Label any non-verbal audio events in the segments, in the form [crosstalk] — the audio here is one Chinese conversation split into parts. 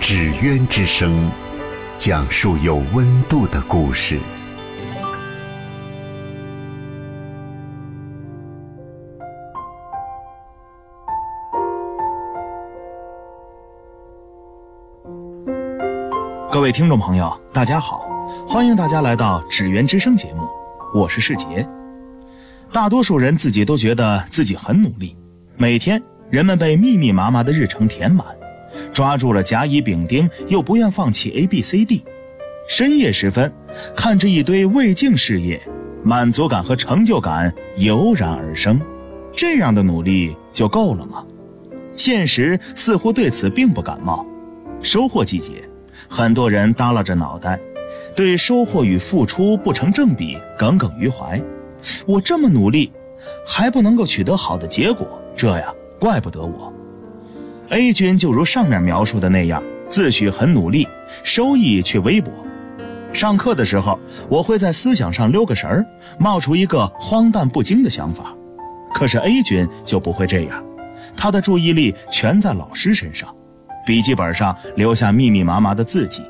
纸鸢之声，讲述有温度的故事。各位听众朋友，大家好，欢迎大家来到纸鸢之声节目，我是世杰。大多数人自己都觉得自己很努力，每天人们被密密麻麻的日程填满，抓住了甲乙丙丁，又不愿放弃 A B C D。深夜时分，看着一堆未竟事业，满足感和成就感油然而生。这样的努力就够了吗？现实似乎对此并不感冒。收获季节。很多人耷拉着脑袋，对收获与付出不成正比耿耿于怀。我这么努力，还不能够取得好的结果，这呀，怪不得我。A 君就如上面描述的那样，自诩很努力，收益却微薄。上课的时候，我会在思想上溜个神儿，冒出一个荒诞不经的想法。可是 A 君就不会这样，他的注意力全在老师身上。笔记本上留下密密麻麻的字迹，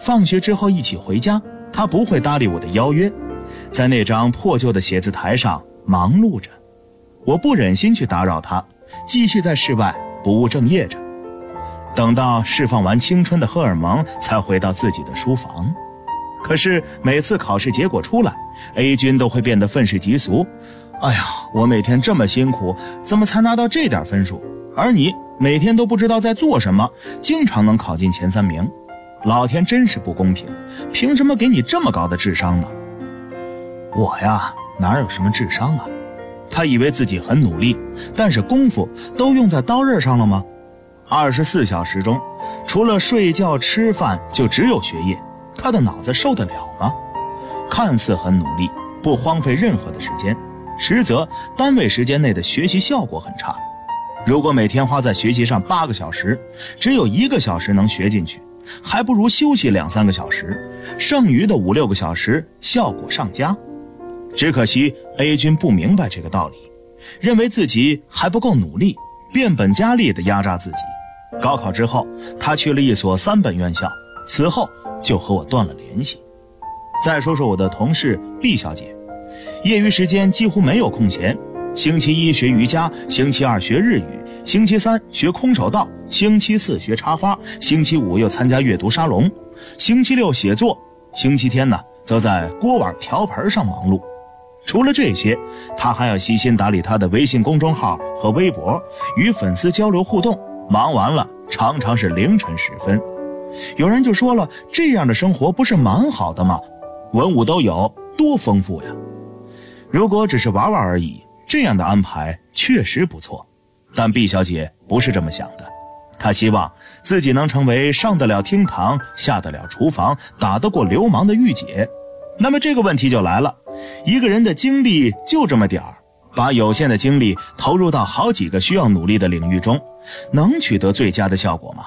放学之后一起回家，他不会搭理我的邀约，在那张破旧的写字台上忙碌着。我不忍心去打扰他，继续在室外不务正业着。等到释放完青春的荷尔蒙，才回到自己的书房。可是每次考试结果出来，A 君都会变得愤世嫉俗。哎呀，我每天这么辛苦，怎么才拿到这点分数？而你？每天都不知道在做什么，经常能考进前三名，老天真是不公平，凭什么给你这么高的智商呢？我呀，哪有什么智商啊？他以为自己很努力，但是功夫都用在刀刃上了吗？二十四小时中，除了睡觉吃饭，就只有学业，他的脑子受得了吗？看似很努力，不荒废任何的时间，实则单位时间内的学习效果很差。如果每天花在学习上八个小时，只有一个小时能学进去，还不如休息两三个小时，剩余的五六个小时效果上佳。只可惜 A 君不明白这个道理，认为自己还不够努力，变本加厉地压榨自己。高考之后，他去了一所三本院校，此后就和我断了联系。再说说我的同事 B 小姐，业余时间几乎没有空闲。星期一学瑜伽，星期二学日语，星期三学空手道，星期四学插花，星期五又参加阅读沙龙，星期六写作，星期天呢则在锅碗瓢盆上忙碌。除了这些，他还要悉心打理他的微信公众号和微博，与粉丝交流互动。忙完了，常常是凌晨时分。有人就说了：“这样的生活不是蛮好的吗？文武都有，多丰富呀！”如果只是玩玩而已。这样的安排确实不错，但毕小姐不是这么想的。她希望自己能成为上得了厅堂、下得了厨房、打得过流氓的御姐。那么这个问题就来了：一个人的精力就这么点儿，把有限的精力投入到好几个需要努力的领域中，能取得最佳的效果吗？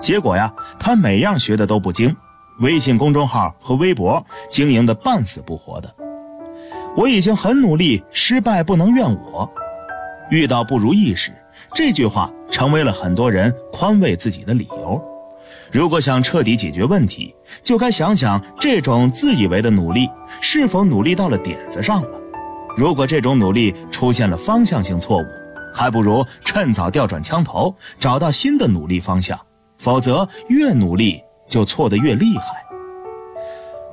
结果呀，他每样学的都不精，微信公众号和微博经营的半死不活的。我已经很努力，失败不能怨我。遇到不如意时，这句话成为了很多人宽慰自己的理由。如果想彻底解决问题，就该想想这种自以为的努力是否努力到了点子上了。如果这种努力出现了方向性错误，还不如趁早调转枪头，找到新的努力方向。否则，越努力就错得越厉害。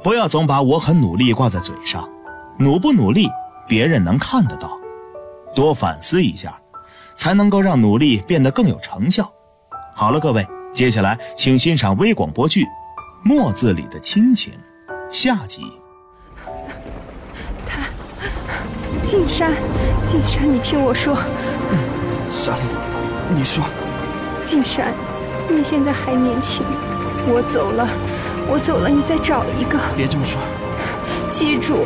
不要总把我很努力挂在嘴上。努不努力，别人能看得到，多反思一下，才能够让努力变得更有成效。好了，各位，接下来请欣赏微广播剧《墨字里的亲情》下集。他，静山，静山，你听我说。夏琳，你说。静山，你现在还年轻，我走了，我走了，你再找一个。别这么说，记住，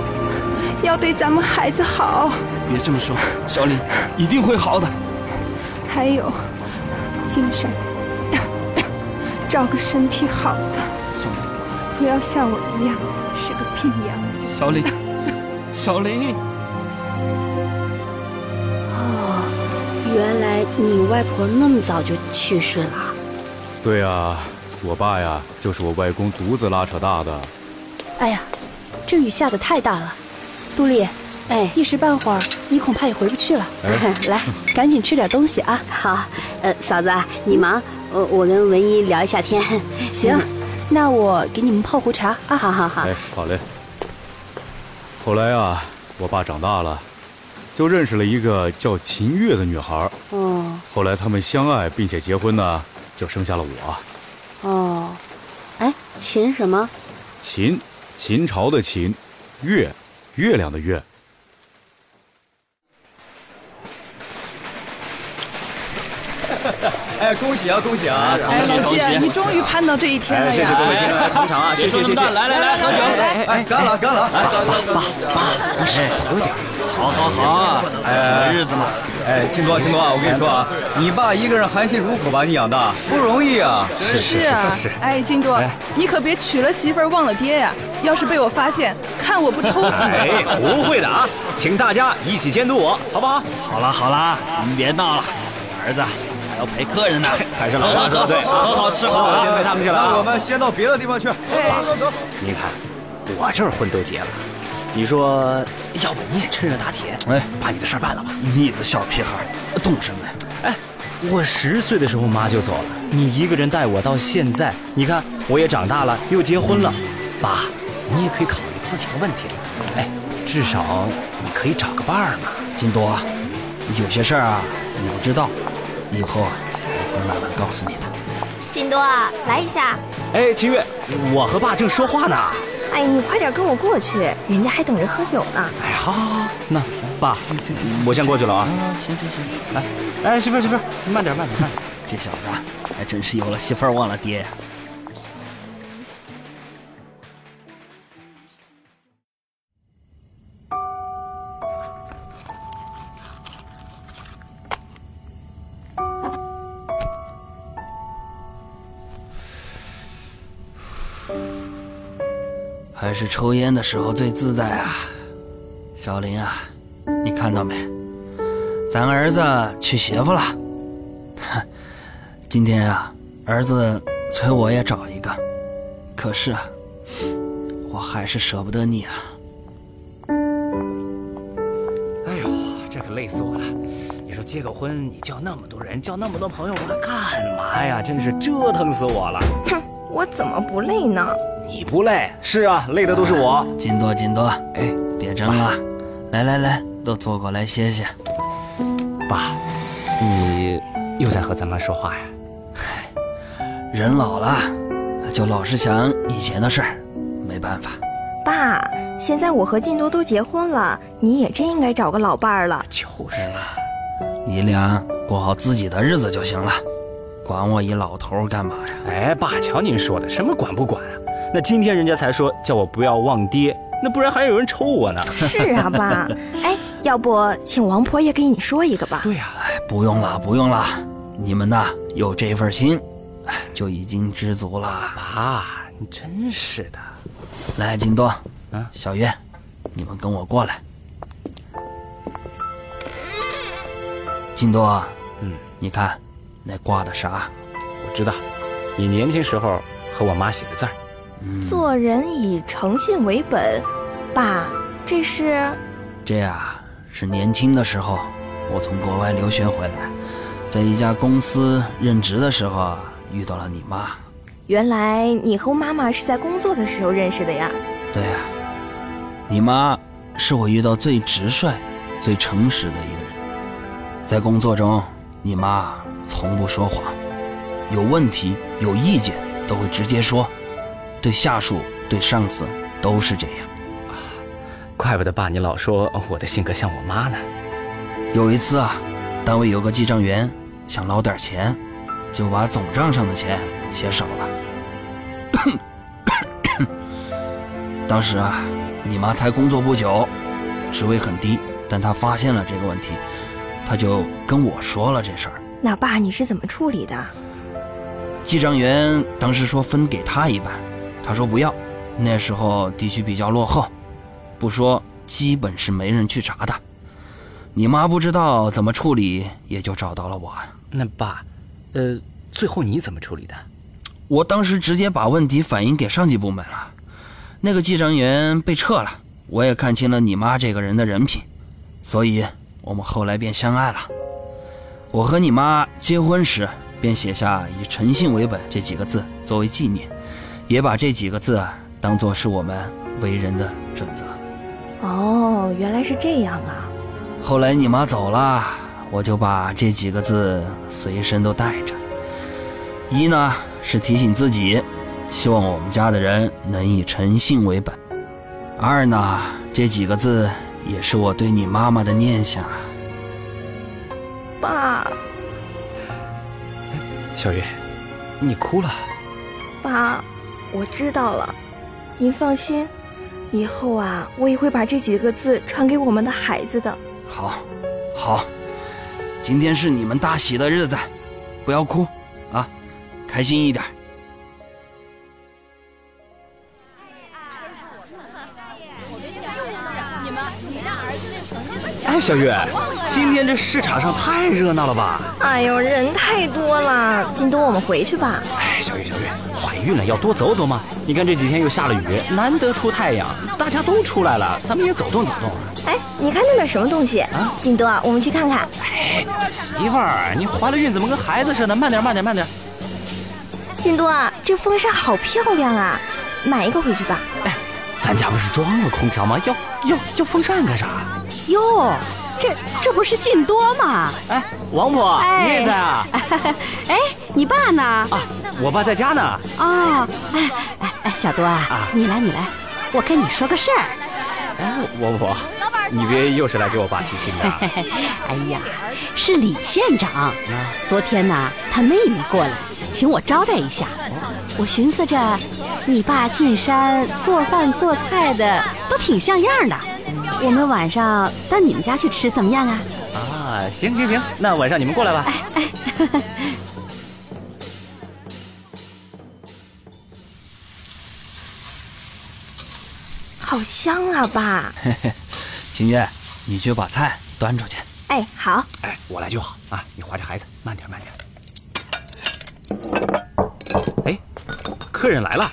要对咱们孩子好。别这么说，小林一定会好的。还有，金山，找个身体好的，小林，不要像我一样是个病秧子。小林，小林。哦，原来你外婆那么早就去世了。对啊，我爸呀，就是我外公独自拉扯大的。哎呀，这雨下的太大了，杜丽，哎，一时半会儿你恐怕也回不去了。[laughs] 来，赶紧吃点东西啊！好，呃，嫂子你忙，我我跟文一聊一下天。行，那我给你们泡壶茶啊！好好好。哎，好嘞。后来啊，我爸长大了，就认识了一个叫秦月的女孩。哦。后来他们相爱并且结婚呢，就生下了我。哦，哎，秦什么？秦，秦朝的秦，月，月亮的月。[laughs] 哎，恭喜啊，恭喜啊！哎，老季，你终于盼到这一天了呀！谢谢各位来捧场啊！谢谢谢谢！来来来，喝酒！哎，干了干了！爸爸爸，你少喝点。好好好，哎，日子嘛。哎，金多金多啊，我跟你说啊，你爸一个人含辛茹苦把你养大，不容易啊！是是啊，哎，金多，你可别娶了媳妇忘了爹呀！要是被我发现，看我不抽死你！哎，不会的啊，请大家一起监督我，好不好？好了好了，你们别闹了，儿子。还要陪客人呢，[laughs] 还是老大哥对，好好吃好，先陪他们去了。那我们先到别的地方去。走走走。你看，我这儿婚都结了，你说，要不你也趁热打铁，哎，把你的事儿办了吧？你个小屁孩，懂什么呀？哎，我十岁的时候妈就走了，你一个人带我到现在，你看我也长大了，又结婚了，爸，你也可以考虑自己的问题。哎，至少你可以找个伴儿嘛。金多，有些事儿啊，你不知道。以后啊，我会慢慢告诉你的。金多，来一下。哎，秦月，我和爸正说话呢。哎，你快点跟我过去，人家还等着喝酒呢。哎，好，好，好，那爸，我先过去了啊。行行行，来，哎，媳妇儿，媳妇儿，慢点，慢点，慢点。这小子还真是有了媳妇儿忘了爹呀。是抽烟的时候最自在啊，小林啊，你看到没？咱儿子娶媳妇了。[laughs] 今天啊，儿子催我也找一个，可是啊，我还是舍不得你啊。哎呦，这可累死我了！你说结个婚，你叫那么多人，叫那么多朋友过来干嘛呀？真是折腾死我了！哼，我怎么不累呢？你不累？是啊，累的都是我。金多，金多，哎，别争了，来来来，都坐过来歇歇。爸，你又在和咱妈说话呀？嗨，人老了，就老是想以前的事儿，没办法。爸，现在我和金多都结婚了，你也真应该找个老伴儿了。就是嘛，你俩过好自己的日子就行了，管我一老头干嘛呀？哎，爸，瞧您说的，什么管不管啊？那今天人家才说叫我不要忘爹，那不然还有人抽我呢。是啊，爸。哎，要不请王婆也给你说一个吧？对呀。哎，不用了，不用了，你们呐有这份心，哎，就已经知足了。妈，你真是的。来，金多，嗯，小月，你们跟我过来。金多，嗯，你看那挂的啥？我知道，你年轻时候和我妈写的字儿。做人以诚信为本，爸，这是？这呀是年轻的时候，我从国外留学回来，在一家公司任职的时候遇到了你妈。原来你和妈妈是在工作的时候认识的呀？对呀，你妈是我遇到最直率、最诚实的一个人。在工作中，你妈从不说谎，有问题、有意见都会直接说。对下属、对上司都是这样，啊怪不得爸你老说我的性格像我妈呢。有一次啊，单位有个记账员想捞点钱，就把总账上的钱写少了。[coughs] 当时啊，你妈才工作不久，职位很低，但她发现了这个问题，她就跟我说了这事儿。那爸，你是怎么处理的？记账员当时说分给他一半，他说不要。那时候地区比较落后，不说基本是没人去查的。你妈不知道怎么处理，也就找到了我。那爸，呃，最后你怎么处理的？我当时直接把问题反映给上级部门了，那个记账员被撤了。我也看清了你妈这个人的人品，所以我们后来便相爱了。我和你妈结婚时便写下以诚信为本这几个字作为纪念，也把这几个字当做是我们为人的准则。哦，原来是这样啊！后来你妈走了，我就把这几个字随身都带着。一呢是提醒自己，希望我们家的人能以诚信为本；二呢，这几个字也是我对你妈妈的念想。爸，小月，你哭了。爸，我知道了，您放心，以后啊，我也会把这几个字传给我们的孩子的。好，好，今天是你们大喜的日子，不要哭，啊，开心一点。哎，小月，今天这市场上太热闹了吧？哎呦，人太多了，金多，我们回去吧。哎，小月，小月，怀孕了要多走走嘛。你看这几天又下了雨，难得出太阳，大家都出来了，咱们也走动走动。哎，你看那边什么东西？啊，金多，我们去看看。哎，媳妇儿，你怀了孕怎么跟孩子似的？慢点，慢点，慢点。金多，这风扇好漂亮啊，买一个回去吧。哎，咱家不是装了空调吗？要要要风扇干啥？哟，这这不是靳多吗？哎，王婆，你也在啊？[laughs] 哎，你爸呢？啊，我爸在家呢。哦，哎哎哎，小多啊，你来你来，我跟你说个事儿。哎，王婆，你别又是来给我爸提亲的。[laughs] 哎呀，是李县长。昨天呢，他妹妹过来，请我招待一下。我寻思着，你爸进山做饭做菜的都挺像样的。我们晚上到你们家去吃怎么样啊？啊，行行行，那晚上你们过来吧。哎哎，好香啊，爸。嘿嘿，清月，你去把菜端出去。哎，好。哎，我来就好啊，你怀着孩子，慢点慢点。哎，客人来了。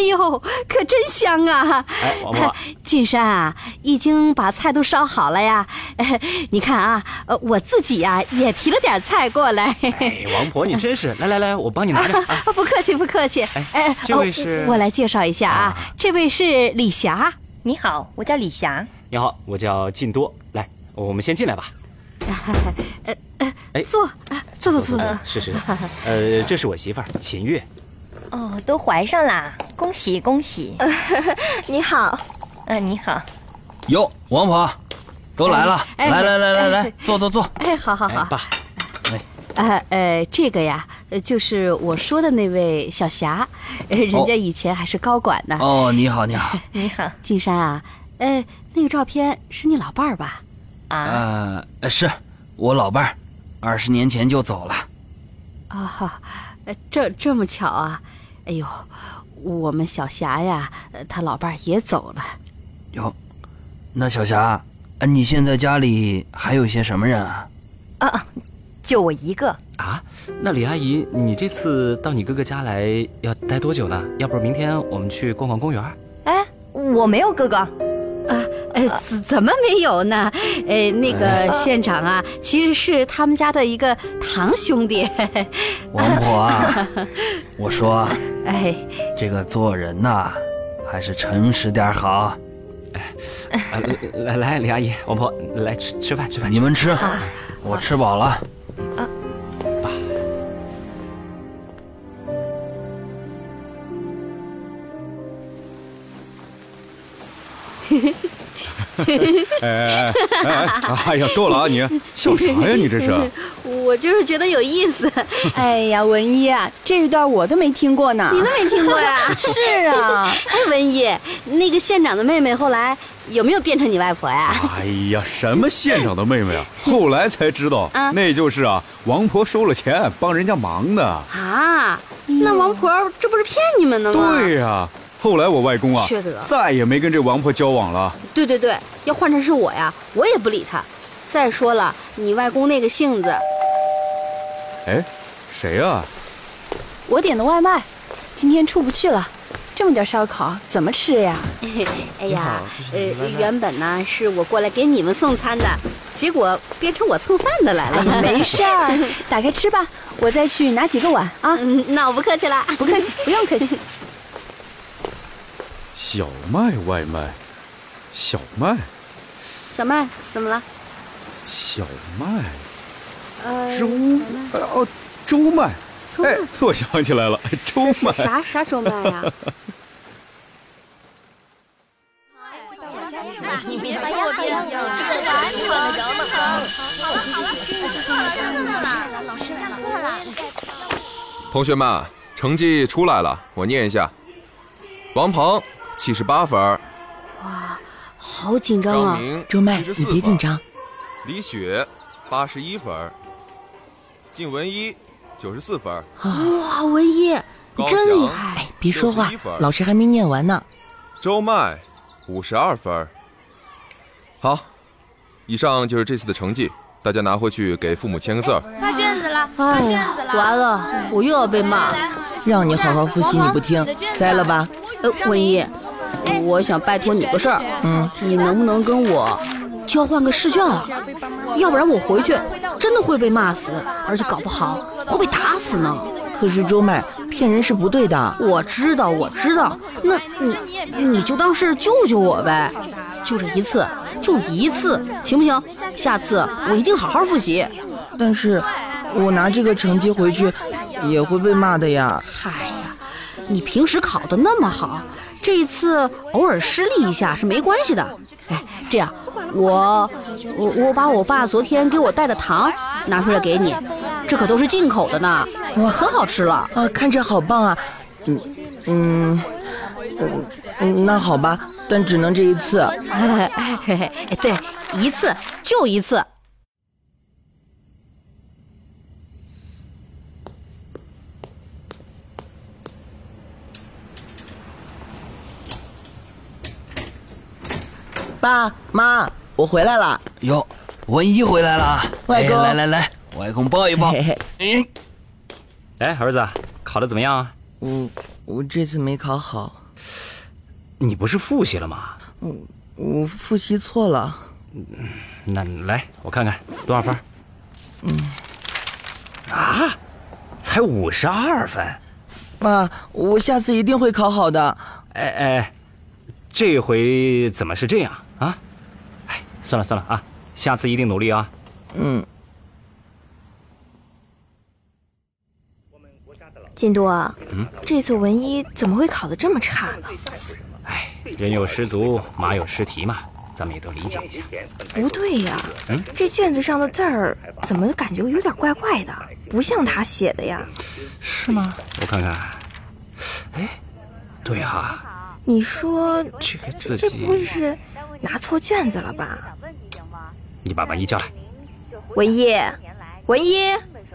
哎呦，可真香啊！哎，王婆，[laughs] 进山啊，已经把菜都烧好了呀。哎 [laughs] 你看啊，呃，我自己呀也提了点菜过来。哎，王婆，你真是，[laughs] 来来来，我帮你拿着。啊，不客气，不客气。哎，这位是，我来介绍一下啊，这位是李霞。你好，我叫李霞。你好，我叫靳多。来，我们先进来吧。呃呃，哎，坐，坐坐坐坐。是是，呃，这是我媳妇儿秦月。哦，都怀上啦！恭喜恭喜！[laughs] 你好，嗯，你好。哟，王婆，都来了，来来来来来，坐坐坐。哎，好好好。爸，哎，呃呃，这个呀，就是我说的那位小霞，人家以前还是高管呢。哦，你好，[laughs] 你好，你好，金山啊，呃，那个照片是你老伴儿吧？啊，呃，是我老伴儿，二十年前就走了。啊哈，这这么巧啊！哎呦，我们小霞呀，她老伴儿也走了。哟，那小霞，你现在家里还有些什么人啊？啊，就我一个。啊，那李阿姨，你这次到你哥哥家来要待多久呢？要不明天我们去逛逛公园？哎，我没有哥哥。啊，呃，怎么没有呢？呃，那个县长啊，其实是他们家的一个堂兄弟。王婆啊，[laughs] 我说，哎，这个做人呐，还是诚实点好。哎，来来，李阿姨，王婆，来吃吃饭吃饭。你们吃，我吃饱了。[laughs] 哎哎哎哎！呀，够了啊！你笑啥呀？你这是？我就是觉得有意思。哎呀，文一啊，这一段我都没听过呢。你都没听过呀？是啊。哎，文一，那个县长的妹妹后来有没有变成你外婆呀？哎呀，什么县长的妹妹啊？后来才知道，那就是啊，王婆收了钱帮人家忙的。啊，那王婆这不是骗你们的吗？对呀。后来我外公啊，缺德再也没跟这王婆交往了。对对对，要换成是我呀，我也不理他。再说了，你外公那个性子。哎，谁啊？我点的外卖，今天出不去了，这么点烧烤怎么吃呀？[laughs] 哎呀，呃，原本呢是我过来给你们送餐的，结果变成我蹭饭的来了。[laughs] 没事儿，[laughs] 打开吃吧，我再去拿几个碗啊。那我不客气了，不客气，不用客气。小麦外卖，小麦，小麦怎么了？小麦，呃，周哦，周麦，哎，我想起来了，周麦，啥啥周麦呀？你别说我别我老师上课了。同学们，成绩出来了，我念一下：王鹏。七十八分哇，好紧张啊！周麦，你别紧张。李雪，八十一分靳文一，九十四分哇，文一，你真厉害！哎别说话，老师还没念完呢。周麦，五十二分好，以上就是这次的成绩，大家拿回去给父母签个字儿。发卷子了，发卷子了，完了，我又要被骂。让你好好复习，你不听，栽了吧？呃，文一。我想拜托你个事儿，嗯，你能不能跟我交换个试卷啊？要不然我回去真的会被骂死，而且搞不好会被打死呢。可是周麦骗人是不对的。我知道，我知道。那你你就当是救救我呗，就这一次，就一次，行不行？下次我一定好好复习。但是，我拿这个成绩回去也会被骂的呀。嗨呀，你平时考的那么好。这一次偶尔失利一下是没关系的，哎，这样，我我我把我爸昨天给我带的糖拿出来给你，这可都是进口的呢，哇，可好吃了啊！看着好棒啊，嗯嗯嗯，那好吧，但只能这一次，哎嘿嘿，对，一次就一次。爸妈，我回来了。哟，文一回来了。外公，来来来，外公抱一抱。哎，哎，儿子，考的怎么样啊？我我这次没考好。你不是复习了吗？我我复习错了。那来，我看看多少分。嗯。啊，才五十二分。妈，我下次一定会考好的。哎哎，这回怎么是这样？啊，哎，算了算了啊，下次一定努力啊。嗯。金多，嗯，这次文一怎么会考得这么差呢？哎，人有失足，马有失蹄嘛，咱们也都理解一下。不对呀，嗯，这卷子上的字儿怎么感觉有点怪怪的，不像他写的呀？是吗？我看看。哎，对哈。你说这个字这不会是？拿错卷子了吧？你把文一叫来。文一，文一，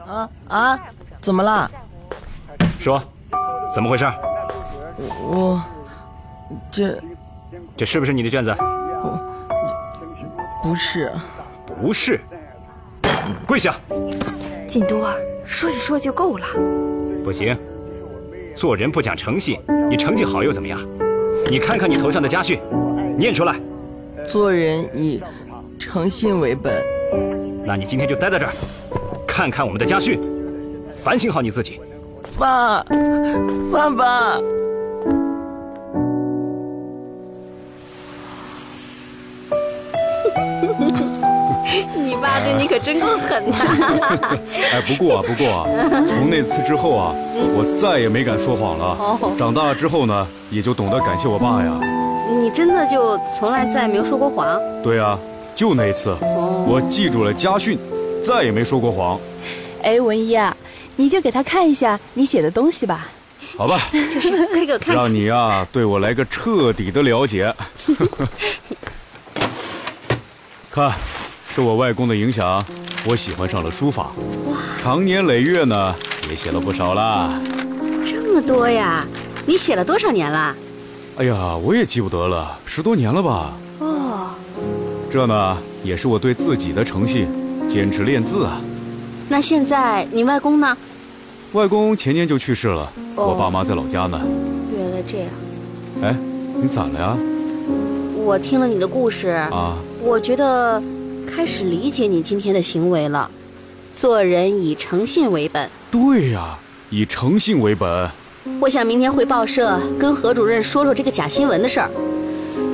啊啊，怎么了？说，怎么回事？我，这，这是不是你的卷子？不是，不是。跪下。靳多，说一说就够了。不行，做人不讲诚信，你成绩好又怎么样？你看看你头上的家训，念出来。做人以诚信为本。那你今天就待在这儿，看看我们的家训，反省好你自己。爸，爸爸，[laughs] 你爸对你可真够狠的。[laughs] 哎，不过啊，不过啊，从那次之后啊，我再也没敢说谎了。长大了之后呢，也就懂得感谢我爸呀。你真的就从来再也没有说过谎？对啊，就那一次，我记住了家训，再也没说过谎。哎，文一啊，你就给他看一下你写的东西吧。好吧，就是快给我看，让你啊对我来个彻底的了解。[laughs] 看，受我外公的影响，我喜欢上了书法。哇，长年累月呢，也写了不少啦。这么多呀？你写了多少年了？哎呀，我也记不得了，十多年了吧。哦，这呢也是我对自己的诚信，坚持练字啊。那现在你外公呢？外公前年就去世了，我爸妈在老家呢。原来这样。哎，你咋了呀？我听了你的故事啊，我觉得开始理解你今天的行为了。做人以诚信为本。对呀，以诚信为本。我想明天回报社跟何主任说说这个假新闻的事儿，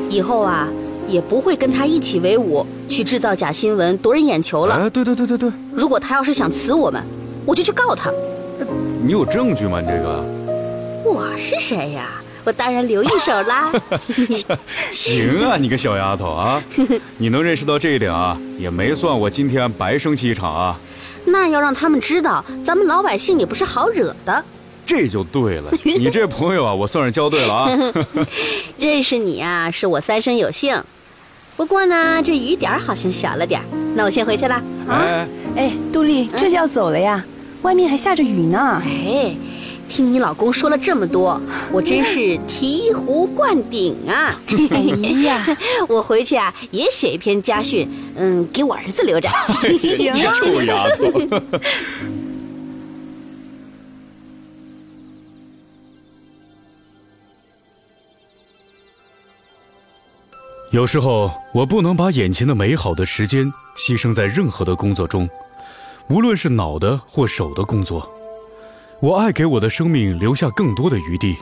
以后啊也不会跟他一起为伍去制造假新闻夺人眼球了。哎，对对对对对。如果他要是想辞我们，我就去告他。你有证据吗？你这个？我是谁呀？我当然留一手啦。[laughs] 行啊，你个小丫头啊，[laughs] 你能认识到这一点啊，也没算我今天白生气一场啊。那要让他们知道，咱们老百姓也不是好惹的。这就对了，你这朋友啊，我算是交对了啊。[laughs] 认识你啊，是我三生有幸。不过呢，这雨点好像小了点那我先回去了。啊，哎，杜丽，这就要走了呀？外面还下着雨呢。哎。听你老公说了这么多，我真是醍醐灌顶啊！哎呀，[laughs] 我回去啊也写一篇家训，嗯，给我儿子留着。行啊，臭丫头。[laughs] 有时候我不能把眼前的美好的时间牺牲在任何的工作中，无论是脑的或手的工作。我爱给我的生命留下更多的余地。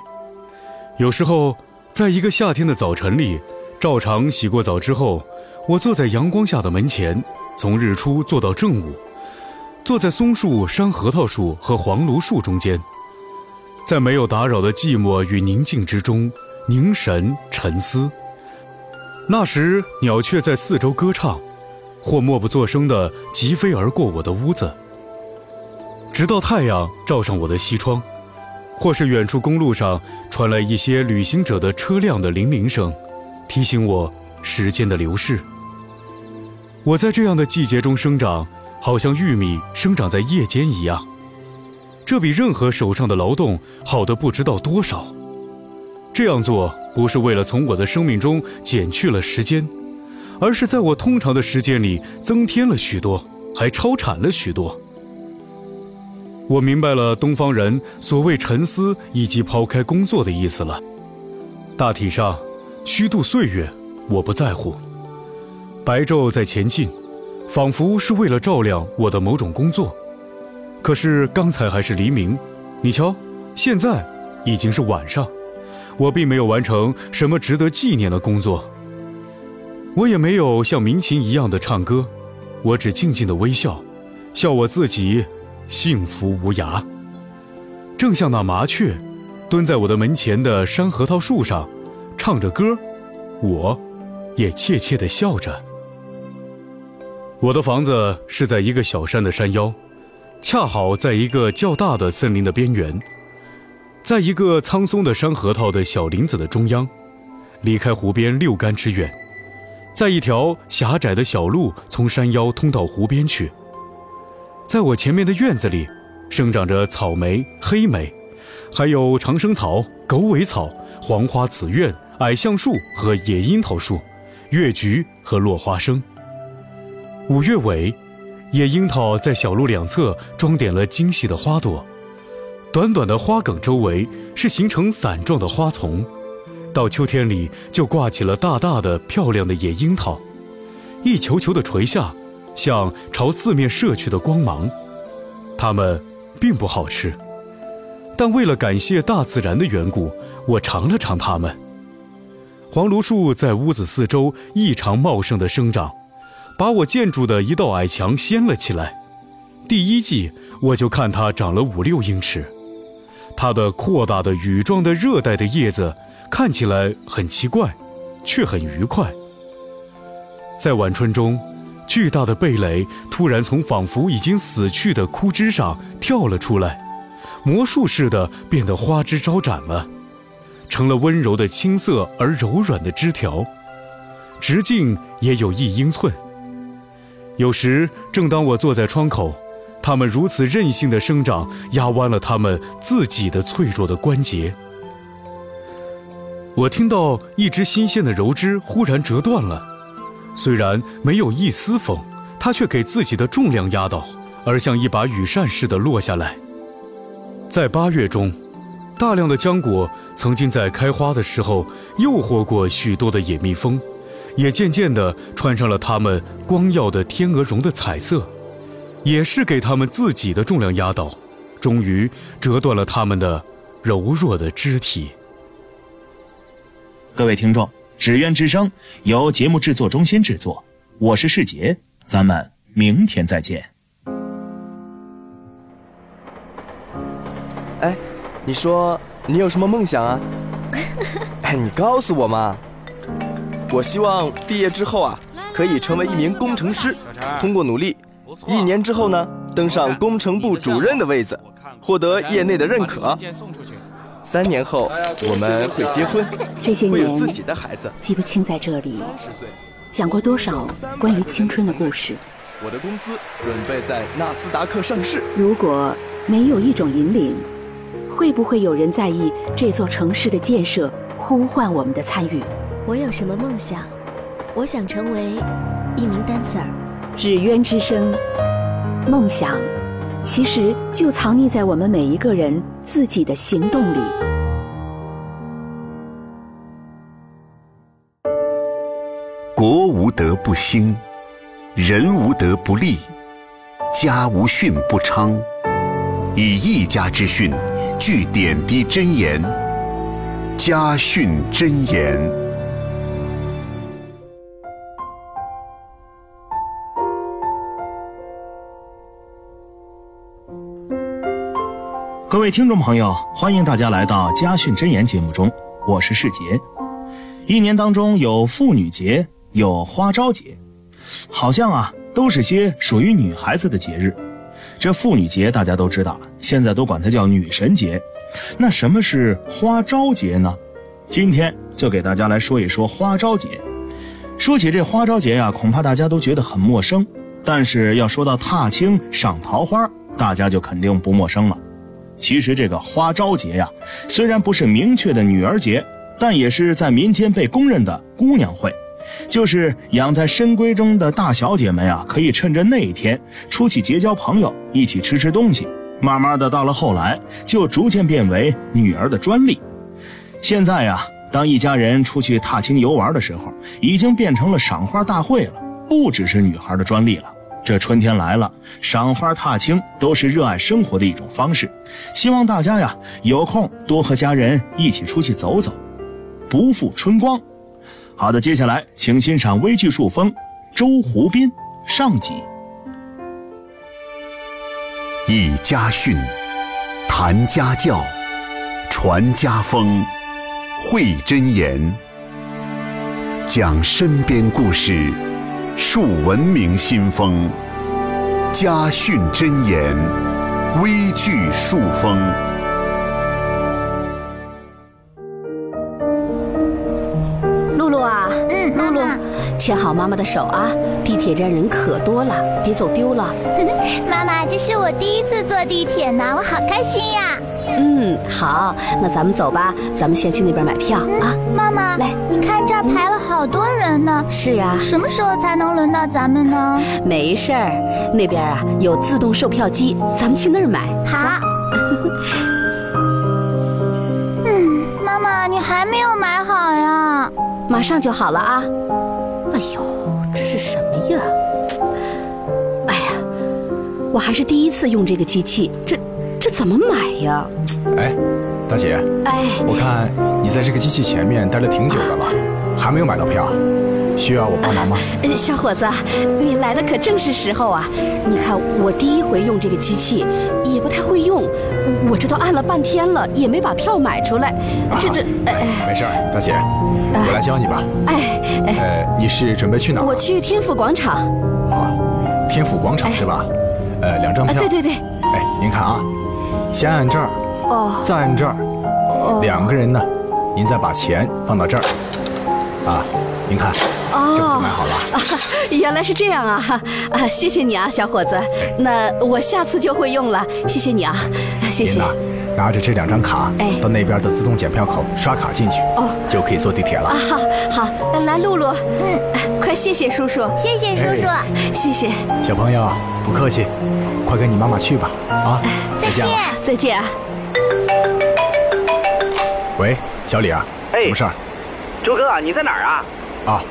有时候，在一个夏天的早晨里，照常洗过澡之后，我坐在阳光下的门前，从日出坐到正午，坐在松树、山核桃树和黄芦树中间，在没有打扰的寂寞与宁静之中凝神沉思。那时，鸟雀在四周歌唱，或默不作声地疾飞而过我的屋子。直到太阳照上我的西窗，或是远处公路上传来一些旅行者的车辆的铃铃声，提醒我时间的流逝。我在这样的季节中生长，好像玉米生长在夜间一样，这比任何手上的劳动好的不知道多少。这样做不是为了从我的生命中减去了时间，而是在我通常的时间里增添了许多，还超产了许多。我明白了东方人所谓沉思以及抛开工作的意思了。大体上，虚度岁月，我不在乎。白昼在前进，仿佛是为了照亮我的某种工作。可是刚才还是黎明，你瞧，现在已经是晚上。我并没有完成什么值得纪念的工作。我也没有像民琴一样的唱歌，我只静静的微笑，笑我自己。幸福无涯，正像那麻雀，蹲在我的门前的山核桃树上，唱着歌，我，也怯怯地笑着。我的房子是在一个小山的山腰，恰好在一个较大的森林的边缘，在一个苍松的山核桃的小林子的中央，离开湖边六竿之远，在一条狭窄的小路从山腰通到湖边去。在我前面的院子里，生长着草莓、黑莓，还有长生草、狗尾草、黄花紫苑、矮橡树和野樱桃树，月菊和落花生。五月尾，野樱桃在小路两侧装点了精细的花朵，短短的花梗周围是形成伞状的花丛，到秋天里就挂起了大大的漂亮的野樱桃，一球球的垂下。像朝四面射去的光芒，它们并不好吃，但为了感谢大自然的缘故，我尝了尝它们。黄芦树在屋子四周异常茂盛的生长，把我建筑的一道矮墙掀了起来。第一季我就看它长了五六英尺，它的扩大的羽状的热带的叶子看起来很奇怪，却很愉快。在晚春中。巨大的蓓蕾突然从仿佛已经死去的枯枝上跳了出来，魔术似的变得花枝招展了，成了温柔的青色而柔软的枝条，直径也有一英寸。有时，正当我坐在窗口，它们如此任性的生长，压弯了它们自己的脆弱的关节。我听到一只新鲜的柔枝忽然折断了，虽然没有一丝风，它却给自己的重量压倒，而像一把羽扇似的落下来。在八月中，大量的浆果曾经在开花的时候诱惑过许多的野蜜蜂，也渐渐地穿上了它们光耀的天鹅绒的彩色，也是给他们自己的重量压倒，终于折断了他们的柔弱的肢体。各位听众，纸鸢之声由节目制作中心制作，我是世杰，咱们明天再见。哎，你说你有什么梦想啊？[laughs] 哎，你告诉我嘛。我希望毕业之后啊，可以成为一名工程师，通过努力，一年之后呢，登上工程部主任的位子，获得业内的认可。三年后我们会结婚，这些年会有自己的孩子。记不清在这里讲过多少关于青春的故事。我的公司准备在纳斯达克上市。如果没有一种引领，会不会有人在意这座城市的建设，呼唤我们的参与？我有什么梦想？我想成为一名 dancer。纸鸢之声，梦想。其实就藏匿在我们每一个人自己的行动里。国无德不兴，人无德不立，家无训不昌。以一家之训，具点滴真言。家训真言。各位听众朋友，欢迎大家来到家训真言节目中，我是世杰。一年当中有妇女节，有花朝节，好像啊都是些属于女孩子的节日。这妇女节大家都知道了，现在都管它叫女神节。那什么是花朝节呢？今天就给大家来说一说花朝节。说起这花朝节呀，恐怕大家都觉得很陌生。但是要说到踏青赏桃花，大家就肯定不陌生了。其实这个花朝节呀，虽然不是明确的女儿节，但也是在民间被公认的姑娘会，就是养在深闺中的大小姐们呀，可以趁着那一天出去结交朋友，一起吃吃东西。慢慢的，到了后来，就逐渐变为女儿的专利。现在呀，当一家人出去踏青游玩的时候，已经变成了赏花大会了，不只是女孩的专利了。这春天来了，赏花踏青都是热爱生活的一种方式。希望大家呀有空多和家人一起出去走走，不负春光。好的，接下来请欣赏微剧树风周湖滨上集。以家训，谈家教，传家风，会真言，讲身边故事。树文明新风，家训真言，微剧树风。露露啊，嗯，露露，牵好妈妈的手啊！地铁站人可多了，别走丢了。[laughs] 妈妈，这是我第一次坐地铁呢，我好开心呀！嗯，好，那咱们走吧。咱们先去那边买票啊。妈妈，来，你看这儿排了好多人呢。是呀。什么时候才能轮到咱们呢？没事儿，那边啊有自动售票机，咱们去那儿买。好。[laughs] 嗯，妈妈，你还没有买好呀？马上就好了啊。哎呦，这是什么呀？哎呀，我还是第一次用这个机器，这。这怎么买呀？哎，大姐，哎，我看你在这个机器前面待了挺久的了，还没有买到票，需要我帮忙吗？小伙子，你来的可正是时候啊！你看我第一回用这个机器，也不太会用，我这都按了半天了，也没把票买出来。这这，哎，没事，大姐，我来教你吧。哎，呃，你是准备去哪？我去天府广场。啊，天府广场是吧？呃，两张票。对对对。哎，您看啊，先按这儿，哦，再按这儿，哦，两个人呢，您再把钱放到这儿，啊，您看，哦，这不就买好了？原来是这样啊！啊，谢谢你啊，小伙子。那我下次就会用了，谢谢你啊，谢谢。您，拿着这两张卡，哎，到那边的自动检票口刷卡进去，哦，就可以坐地铁了。啊，好，好，来，露露，嗯，快谢谢叔叔，谢谢叔叔，谢谢。小朋友，不客气，快跟你妈妈去吧。啊，再见，再见啊。喂，小李啊，哎，什么事儿？周哥啊，你在哪儿啊？啊，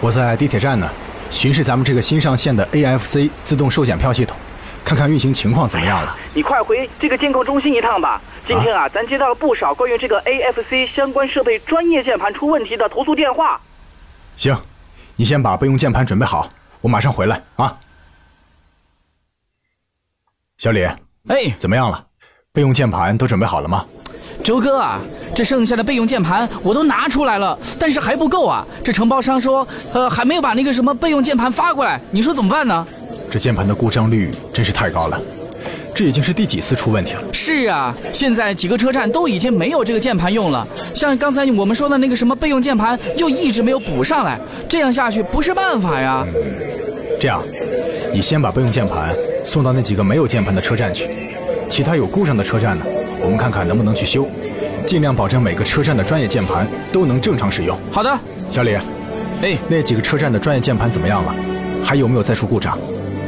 我在地铁站呢，巡视咱们这个新上线的 AFC 自动售检票系统，看看运行情况怎么样了。你快回这个监控中心一趟吧。今天啊，咱接到了不少关于这个 AFC 相关设备专业键盘出问题的投诉电话。行，你先把备用键盘准备好，我马上回来啊。小李，哎，怎么样了？备用键盘都准备好了吗？周哥啊，这剩下的备用键盘我都拿出来了，但是还不够啊。这承包商说，呃，还没有把那个什么备用键盘发过来，你说怎么办呢？这键盘的故障率真是太高了，这已经是第几次出问题了？是啊，现在几个车站都已经没有这个键盘用了，像刚才我们说的那个什么备用键盘又一直没有补上来，这样下去不是办法呀。嗯、这样，你先把备用键盘送到那几个没有键盘的车站去，其他有故障的车站呢？我们看看能不能去修，尽量保证每个车站的专业键盘都能正常使用。好的，小李。哎，那几个车站的专业键盘怎么样了？还有没有再出故障？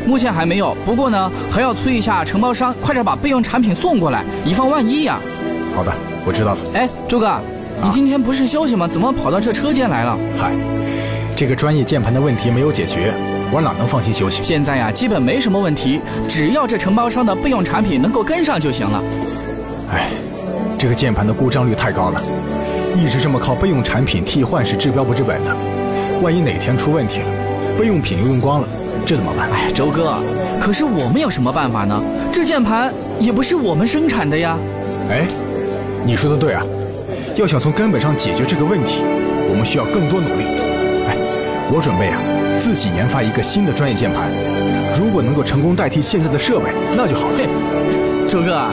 目前还没有，不过呢，还要催一下承包商，快点把备用产品送过来，以防万一呀。好的，我知道了。哎，周哥，啊、你今天不是休息吗？怎么跑到这车间来了？嗨，这个专业键盘的问题没有解决，我哪能放心休息？现在呀，基本没什么问题，只要这承包商的备用产品能够跟上就行了。哎，这个键盘的故障率太高了，一直这么靠备用产品替换是治标不治本的。万一哪天出问题了，备用品又用光了，这怎么办？哎，周哥，可是我们有什么办法呢？这键盘也不是我们生产的呀。哎，你说的对啊，要想从根本上解决这个问题，我们需要更多努力。哎，我准备啊，自己研发一个新的专业键盘，如果能够成功代替现在的设备，那就好了。周哥。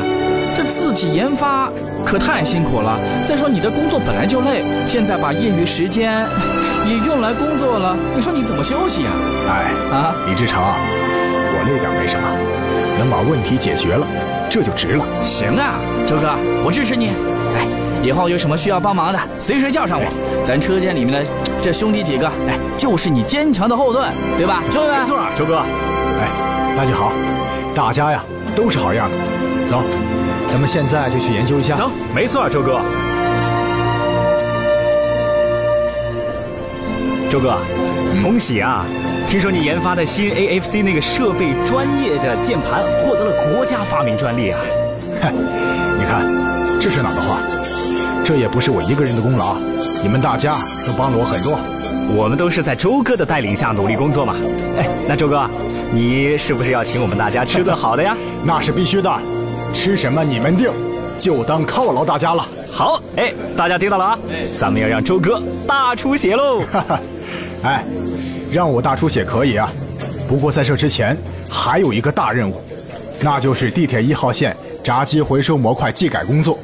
这自己研发可太辛苦了。再说你的工作本来就累，现在把业余时间也用来工作了，你说你怎么休息啊？哎啊，李志成，我累点没什么，能把问题解决了，这就值了。行啊，周哥，我支持你。哎，以后有什么需要帮忙的，随时叫上我。咱车间里面的这兄弟几个，哎，就是你坚强的后盾，对吧，兄弟们？没错，周哥。哎，那就好，大家呀都是好样的。走。咱们现在就去研究一下。走，没错，周哥。周哥，嗯、恭喜啊！听说你研发的新 AFC 那个设备专业的键盘获得了国家发明专利啊！嗨，[laughs] 你看，这是哪的话？这也不是我一个人的功劳，你们大家都帮了我很多。我们都是在周哥的带领下努力工作嘛。哎，那周哥，你是不是要请我们大家吃顿好的呀？[laughs] 那是必须的。吃什么你们定，就当犒劳大家了。好，哎，大家听到了啊？咱们要让周哥大出血喽！哈 [laughs] 哈哎，让我大出血可以啊，不过在这之前还有一个大任务，那就是地铁一号线闸机回收模块技改工作，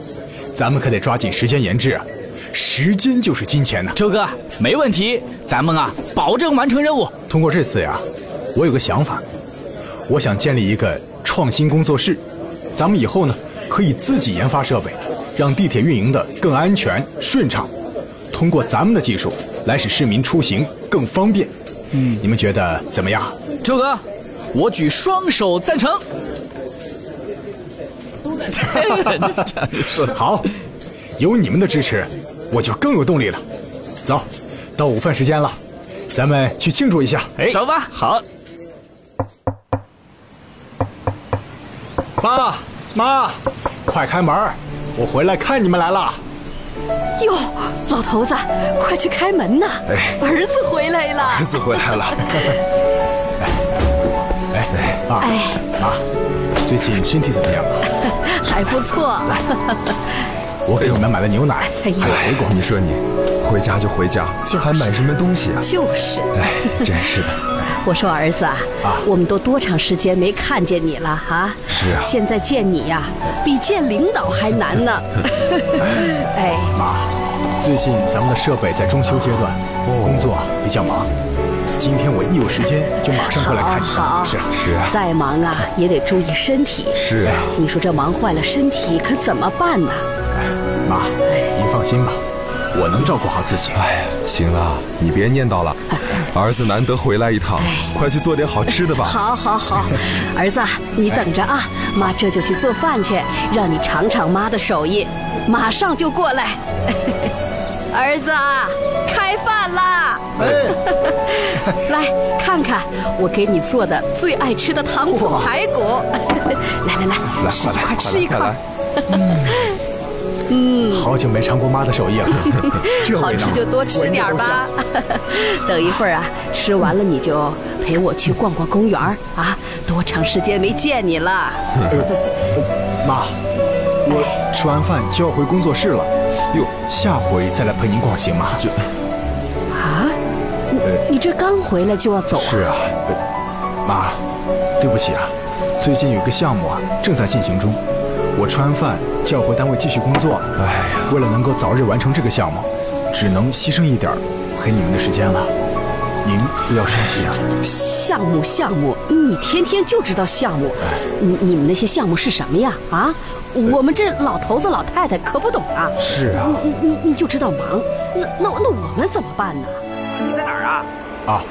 咱们可得抓紧时间研制啊！时间就是金钱呐。周哥，没问题，咱们啊保证完成任务。通过这次呀，我有个想法，我想建立一个创新工作室。咱们以后呢，可以自己研发设备，让地铁运营的更安全顺畅。通过咱们的技术来使市民出行更方便。嗯，你们觉得怎么样？周哥，我举双手赞成。好，有你们的支持，我就更有动力了。走，到午饭时间了，咱们去庆祝一下。哎，走吧。好。爸妈，快开门！我回来看你们来了。哟，老头子，快去开门呐！哎，儿子回来了。儿子回来了。哎哎，爸哎妈，最近身体怎么样？[laughs] 还不错。来我给你们买了牛奶，还有水果。你说你回家就回家，还买什么东西啊？就是。哎，真是的。[laughs] 我说儿子啊，我们都多长时间没看见你了啊？是啊。现在见你呀、比见领导还难呢。[laughs] 哎，妈，最近咱们的设备在装修阶段，工作比较忙。今天我一有时间就马上过来看你。好好是是啊。再忙啊也得注意身体。是啊。你说这忙坏了身体可怎么办呢？妈，您放心吧，我能照顾好自己。哎，行了，你别念叨了，[laughs] 儿子难得回来一趟，快去做点好吃的吧。[laughs] 好，好，好，儿子，你等着啊，妈这就去做饭去，让你尝尝妈的手艺，马上就过来。儿子啊，开饭啦！[laughs] 来看看我给你做的最爱吃的糖醋排骨。[laughs] 来来来，吃一块，吃一块。嗯，好久没尝过妈的手艺 [laughs] 了，好吃就多吃点吧。等一会儿啊，吃完了你就陪我去逛逛公园啊！多长时间没见你了？妈，我吃完饭就要回工作室了，哟，下回再来陪您逛行吗？这啊，你你这刚回来就要走啊？是啊，妈，对不起啊，最近有个项目啊正在进行中，我吃完饭就要回单位继续工作。哎呀，为了能够早日完成这个项目，只能牺牲一点陪你们的时间了。您不要生气啊。项目项目，你天天就知道项目，你你们那些项目是什么呀？啊，我们这老头子老太太可不懂啊。是啊。你你你就知道忙，那那那我们怎么办呢？你在哪儿啊？啊，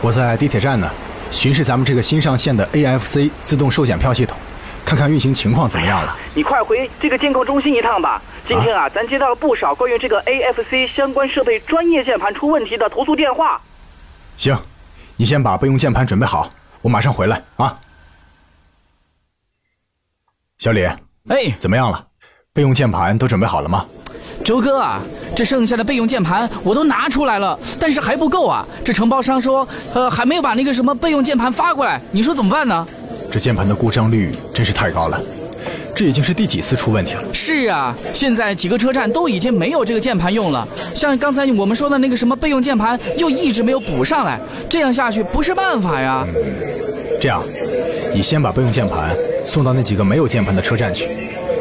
我在地铁站呢，巡视咱们这个新上线的 AFC 自动售检票系统，看看运行情况怎么样了。你快回这个监控中心一趟吧。今天啊，咱接到了不少关于这个 AFC 相关设备专业键盘出问题的投诉电话。行，你先把备用键盘准备好，我马上回来啊。小李，哎，怎么样了？备用键盘都准备好了吗？周哥啊，这剩下的备用键盘我都拿出来了，但是还不够啊。这承包商说，呃，还没有把那个什么备用键盘发过来，你说怎么办呢？这键盘的故障率真是太高了，这已经是第几次出问题了？是啊，现在几个车站都已经没有这个键盘用了，像刚才我们说的那个什么备用键盘，又一直没有补上来，这样下去不是办法呀。嗯、这样，你先把备用键盘送到那几个没有键盘的车站去，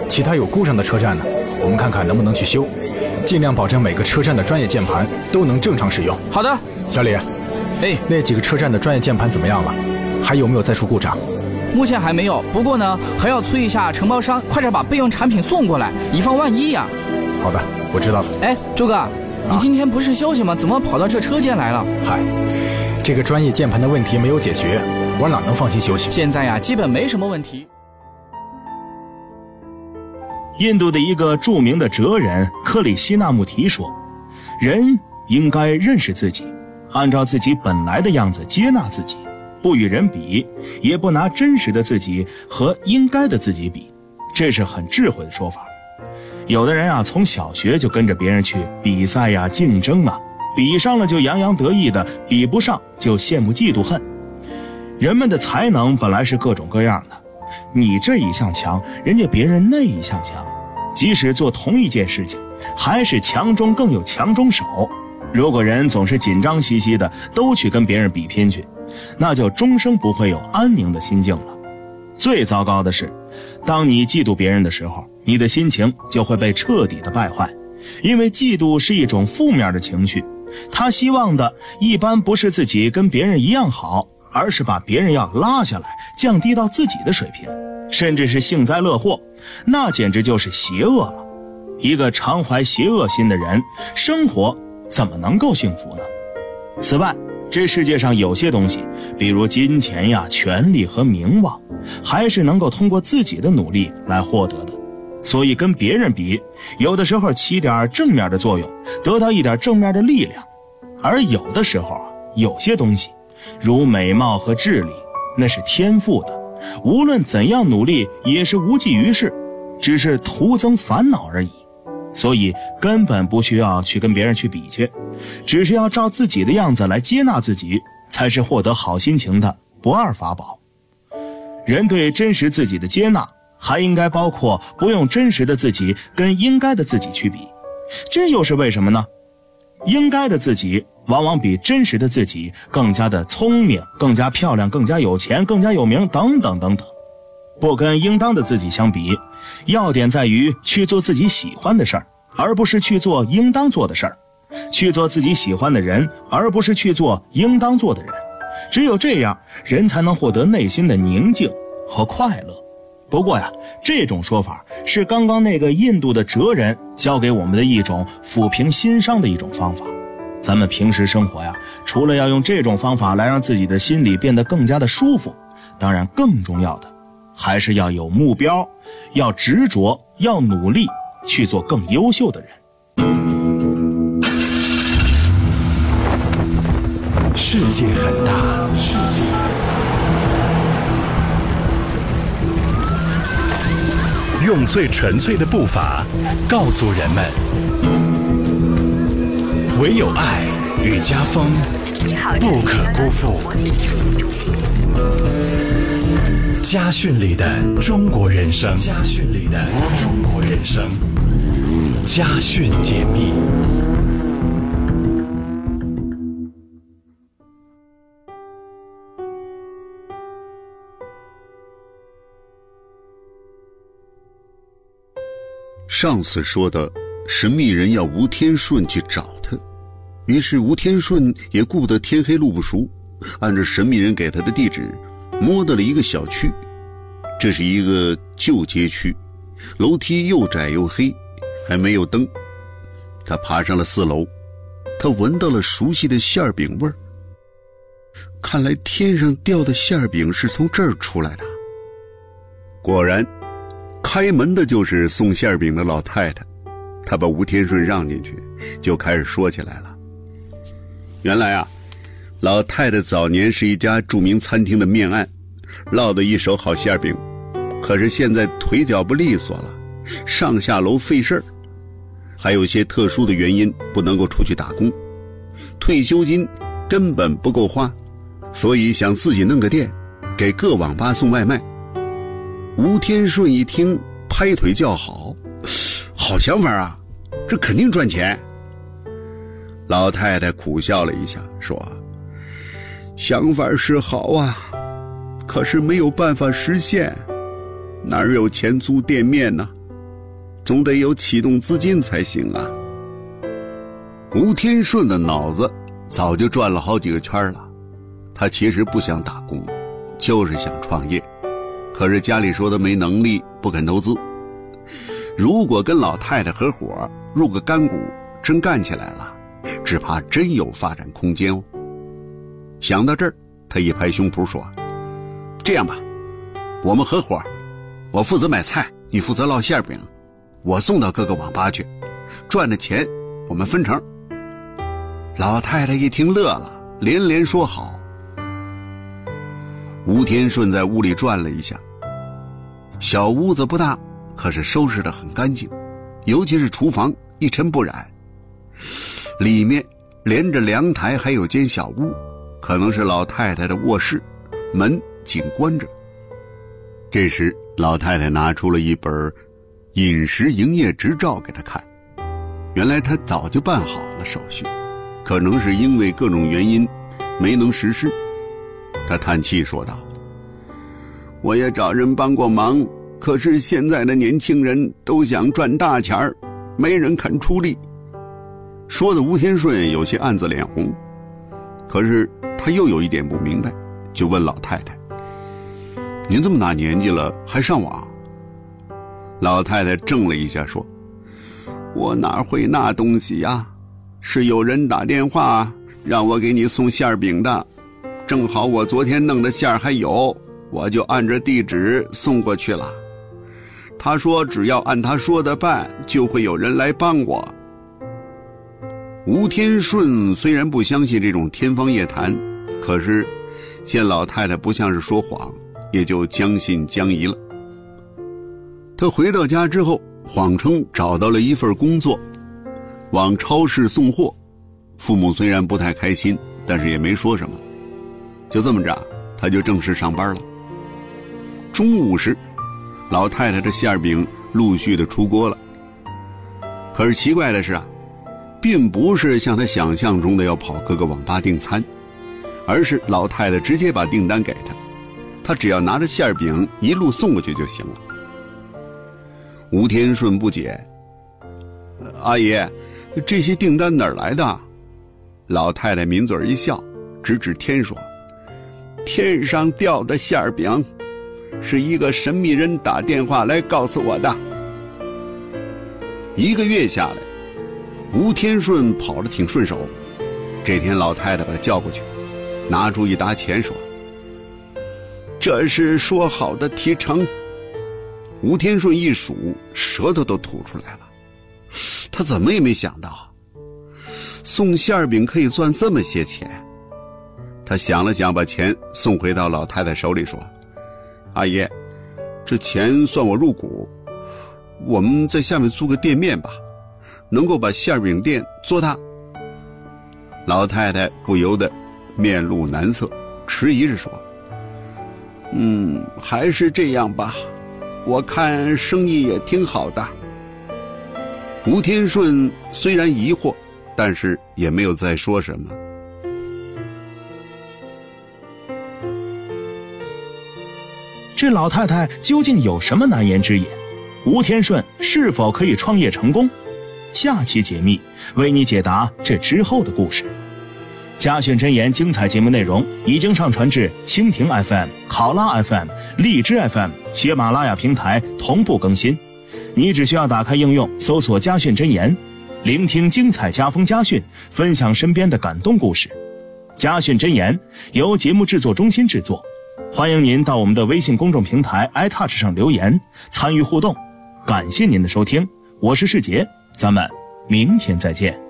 其他有故障的车站呢，我们看看能不能去修，尽量保证每个车站的专业键盘都能正常使用。好的，小李，哎，那几个车站的专业键盘怎么样了？还有没有再出故障？目前还没有，不过呢，还要催一下承包商，快点把备用产品送过来，以防万一呀。好的，我知道了。哎，周哥，啊、你今天不是休息吗？怎么跑到这车间来了？嗨，这个专业键盘的问题没有解决，我哪能放心休息？现在呀，基本没什么问题。印度的一个著名的哲人克里希那穆提说：“人应该认识自己，按照自己本来的样子接纳自己。”不与人比，也不拿真实的自己和应该的自己比，这是很智慧的说法。有的人啊，从小学就跟着别人去比赛呀、竞争啊，比上了就洋洋得意的，比不上就羡慕嫉妒恨。人们的才能本来是各种各样的，你这一项强，人家别人那一项强，即使做同一件事情，还是强中更有强中手。如果人总是紧张兮兮的，都去跟别人比拼去。那就终生不会有安宁的心境了。最糟糕的是，当你嫉妒别人的时候，你的心情就会被彻底的败坏，因为嫉妒是一种负面的情绪。他希望的一般不是自己跟别人一样好，而是把别人要拉下来，降低到自己的水平，甚至是幸灾乐祸，那简直就是邪恶了。一个常怀邪恶心的人，生活怎么能够幸福呢？此外，这世界上有些东西，比如金钱呀、权力和名望，还是能够通过自己的努力来获得的。所以跟别人比，有的时候起点正面的作用，得到一点正面的力量；而有的时候，有些东西，如美貌和智力，那是天赋的，无论怎样努力也是无济于事，只是徒增烦恼而已。所以根本不需要去跟别人去比去，只是要照自己的样子来接纳自己，才是获得好心情的不二法宝。人对真实自己的接纳，还应该包括不用真实的自己跟应该的自己去比。这又是为什么呢？应该的自己往往比真实的自己更加的聪明、更加漂亮、更加有钱、更加有名等等等等。不跟应当的自己相比，要点在于去做自己喜欢的事儿，而不是去做应当做的事儿；去做自己喜欢的人，而不是去做应当做的人。只有这样，人才能获得内心的宁静和快乐。不过呀，这种说法是刚刚那个印度的哲人教给我们的一种抚平心伤的一种方法。咱们平时生活呀，除了要用这种方法来让自己的心里变得更加的舒服，当然更重要的。还是要有目标，要执着，要努力去做更优秀的人。世界很大，世界用最纯粹的步伐告诉人们：唯有爱与家风不可辜负。家训里的中国人生，家训里的中国人生，家训解密。上次说的神秘人要吴天顺去找他，于是吴天顺也顾得天黑路不熟，按照神秘人给他的地址。摸到了一个小区，这是一个旧街区，楼梯又窄又黑，还没有灯。他爬上了四楼，他闻到了熟悉的馅饼味儿。看来天上掉的馅饼是从这儿出来的。果然，开门的就是送馅饼的老太太。她把吴天顺让进去，就开始说起来了。原来啊。老太太早年是一家著名餐厅的面案，烙的一手好馅饼，可是现在腿脚不利索了，上下楼费事儿，还有些特殊的原因不能够出去打工，退休金根本不够花，所以想自己弄个店，给各网吧送外卖。吴天顺一听，拍腿叫好，好想法啊，这肯定赚钱。老太太苦笑了一下，说。想法是好啊，可是没有办法实现，哪有钱租店面呢？总得有启动资金才行啊。吴天顺的脑子早就转了好几个圈了，他其实不想打工，就是想创业，可是家里说他没能力，不肯投资。如果跟老太太合伙入个干股，真干起来了，只怕真有发展空间哦。想到这儿，他一拍胸脯说：“这样吧，我们合伙，我负责买菜，你负责烙馅饼，我送到各个网吧去，赚的钱我们分成。”老太太一听乐了，连连说好。吴天顺在屋里转了一下，小屋子不大，可是收拾得很干净，尤其是厨房一尘不染，里面连着凉台，还有间小屋。可能是老太太的卧室，门紧关着。这时，老太太拿出了一本饮食营业执照给他看。原来他早就办好了手续，可能是因为各种原因没能实施。他叹气说道：“我也找人帮过忙，可是现在的年轻人都想赚大钱儿，没人肯出力。”说的吴天顺有些暗自脸红，可是。他又有一点不明白，就问老太太：“您这么大年纪了还上网？”老太太怔了一下，说：“我哪会那东西呀？是有人打电话让我给你送馅饼的，正好我昨天弄的馅还有，我就按着地址送过去了。他说只要按他说的办，就会有人来帮我。”吴天顺虽然不相信这种天方夜谭，可是见老太太不像是说谎，也就将信将疑了。他回到家之后，谎称找到了一份工作，往超市送货。父母虽然不太开心，但是也没说什么。就这么着，他就正式上班了。中午时，老太太的馅饼陆续的出锅了。可是奇怪的是啊，并不是像他想象中的要跑各个网吧订餐，而是老太太直接把订单给他，他只要拿着馅饼一路送过去就行了。吴天顺不解：“阿姨，这些订单哪儿来的？”老太太抿嘴一笑，指指天说：“天上掉的馅饼。”是一个神秘人打电话来告诉我的。一个月下来，吴天顺跑得挺顺手。这天，老太太把他叫过去，拿出一沓钱说：“这是说好的提成。”吴天顺一数，舌头都吐出来了。他怎么也没想到，送馅饼可以赚这么些钱。他想了想，把钱送回到老太太手里，说。阿姨，这钱算我入股，我们在下面租个店面吧，能够把馅饼店做大。老太太不由得面露难色，迟疑着说：“嗯，还是这样吧，我看生意也挺好的。”吴天顺虽然疑惑，但是也没有再说什么。这老太太究竟有什么难言之隐？吴天顺是否可以创业成功？下期解密为你解答这之后的故事。嘉选真言精彩节目内容已经上传至蜻蜓 FM、考拉 FM、荔枝 FM、喜马拉雅平台同步更新。你只需要打开应用，搜索“家训真言”，聆听精彩家风家训，分享身边的感动故事。家训真言由节目制作中心制作。欢迎您到我们的微信公众平台 iTouch 上留言参与互动，感谢您的收听，我是世杰，咱们明天再见。